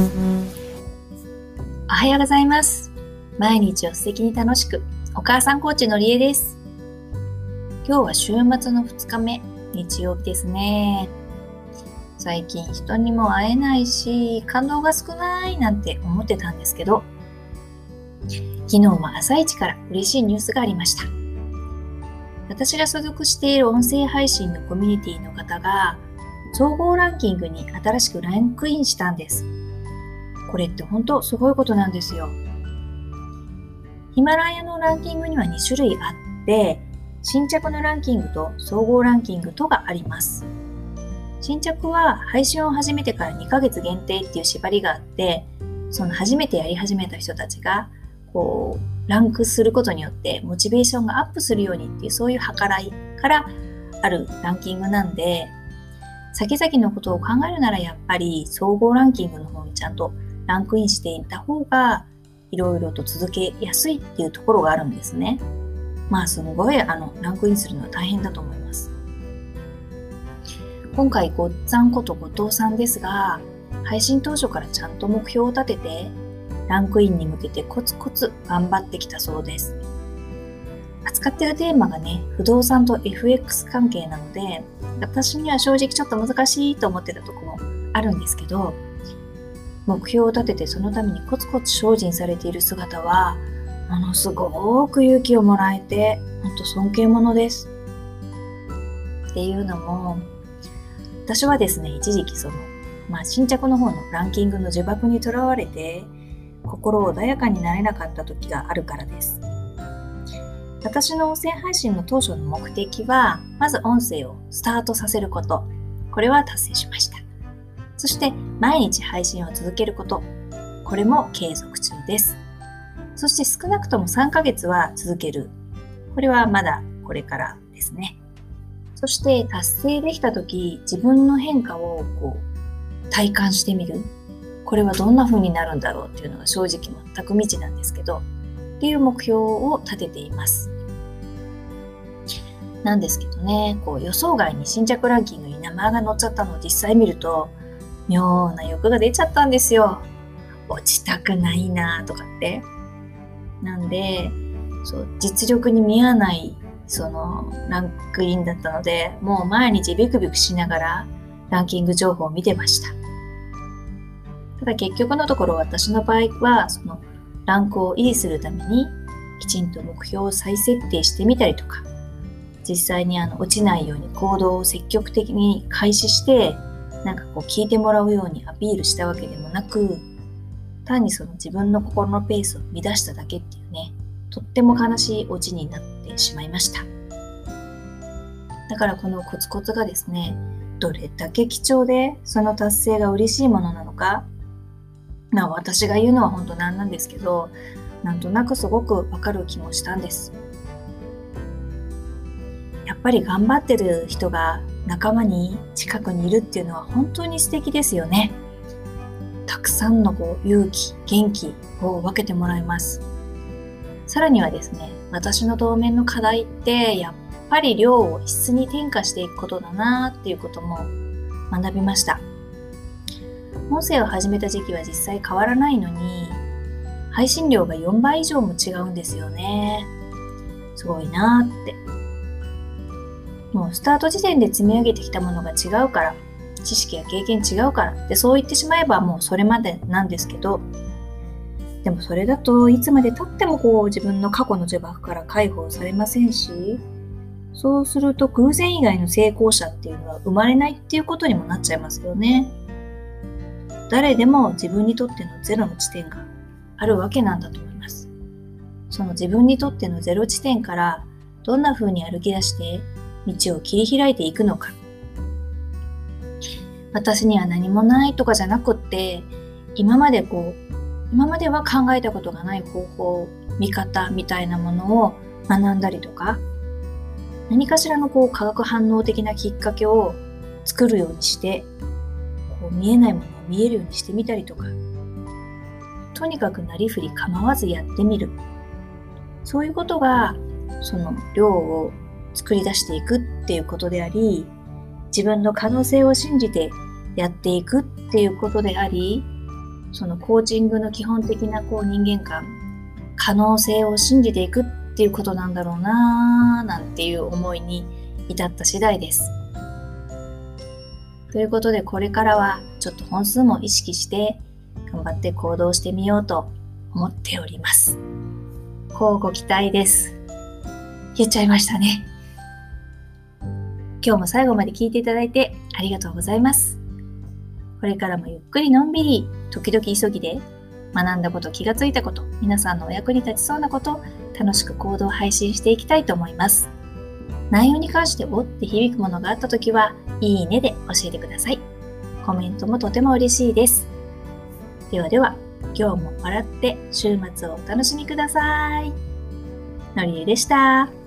おはようございます。毎日を素敵に楽しく、お母さんコーチのりえです。今日は週末の2日目、日曜日ですね。最近人にも会えないし、感動が少ないなんて思ってたんですけど、昨日も朝一から嬉しいニュースがありました。私が所属している音声配信のコミュニティの方が、総合ランキングに新しくランクインしたんです。これって本当すごいことなんですよ。ヒマラヤのランキングには2種類あって、新着のランキングと総合ランキングとがあります。新着は配信を始めてから2ヶ月限定っていう縛りがあって、その初めてやり始めた人たちが、こう、ランクすることによってモチベーションがアップするようにっていうそういう計らいからあるランキングなんで、先々のことを考えるならやっぱり総合ランキングの方にちゃんとランクインしていった方がいろいろと続けやすいっていうところがあるんですね。まあすごいあのランクインするのは大変だと思います。今回ごっつぁんこと後藤さんですが配信当初からちゃんと目標を立ててランクインに向けてコツコツ頑張ってきたそうです。扱ってるテーマがね、不動産と FX 関係なので、私には正直ちょっと難しいと思ってたところもあるんですけど、目標を立ててそのためにコツコツ精進されている姿は、ものすごく勇気をもらえて、本当尊敬者です。っていうのも、私はですね、一時期その、まあ、新着の方のランキングの呪縛にとらわれて、心穏やかになれなかった時があるからです。私の音声配信の当初の目的は、まず音声をスタートさせること。これは達成しました。そして、毎日配信を続けること。これも継続中です。そして少なくとも3ヶ月は続ける。これはまだこれからですね。そして達成できた時、自分の変化をこう体感してみる。これはどんな風になるんだろうっていうのが正直全く未知なんですけど、っていう目標を立てています。なんですけどね、こう予想外に新着ランキングに名前が載っちゃったのを実際見ると、妙な欲が出ちゃったんですよ。落ちたくないなとかって。なんで、そう実力に見合わないそのランクインだったので、もう毎日ビクビクしながらランキング情報を見てました。ただ結局のところ私の場合は、そのランクを維持するためにきちんと目標を再設定してみたりとか、実際にあの落ちないように行動を積極的に開始して、なんかこう聞いてもらうようにアピールしたわけでもなく、単にその自分の心のペースを乱しただけっていうね、とっても悲しいオチになってしまいました。だからこのコツコツがですね、どれだけ貴重でその達成が嬉しいものなのか、まあ私が言うのは本当なんなんですけど、なんとなくすごくわかる気もしたんです。やっぱり頑張ってる人が仲間に近くにいるっていうのは本当に素敵ですよね。たくさんのこう勇気、元気を分けてもらいます。さらにはですね、私の当面の課題ってやっぱり量を質に転化していくことだなっていうことも学びました。音声を始めた時期は実際変わらないのに、配信量が4倍以上も違うんですよね。すごいなーって。もうスタート時点で積み上げてきたものが違うから、知識や経験違うからでそう言ってしまえばもうそれまでなんですけど、でもそれだといつまで経ってもこう自分の過去の呪縛から解放されませんし、そうすると偶然以外の成功者っていうのは生まれないっていうことにもなっちゃいますよね。誰でも自分にとってのゼロの地点があるわけなんだと思います。その自分にとってのゼロ地点からどんな風に歩き出して道を切り開いていくのか。私には何もないとかじゃなくって、今までこう、今までは考えたことがない方法、見方みたいなものを学んだりとか、何かしらのこう化学反応的なきっかけを作るようにして、こう見えないものを見えるようにしてみたりとか、とにかくなりふり構わずやってみる。そういうことが、その量を作り出していくっていうことであり、自分の可能性を信じてやっていくっていうことであり、そのコーチングの基本的なこう人間観、可能性を信じていくっていうことなんだろうなぁなんていう思いに至った次第です。ということでこれからはちょっと本数も意識して頑張って行動してみようと思っております。交互期待です。言っちゃいましたね。今日も最後まで聞いていただいてありがとうございます。これからもゆっくりのんびり、時々急ぎで、学んだこと、気がついたこと、皆さんのお役に立ちそうなこと、楽しく行動を配信していきたいと思います。内容に関しておって響くものがあったときは、いいねで教えてください。コメントもとても嬉しいです。ではでは、今日も笑って週末をお楽しみください。のりえでした。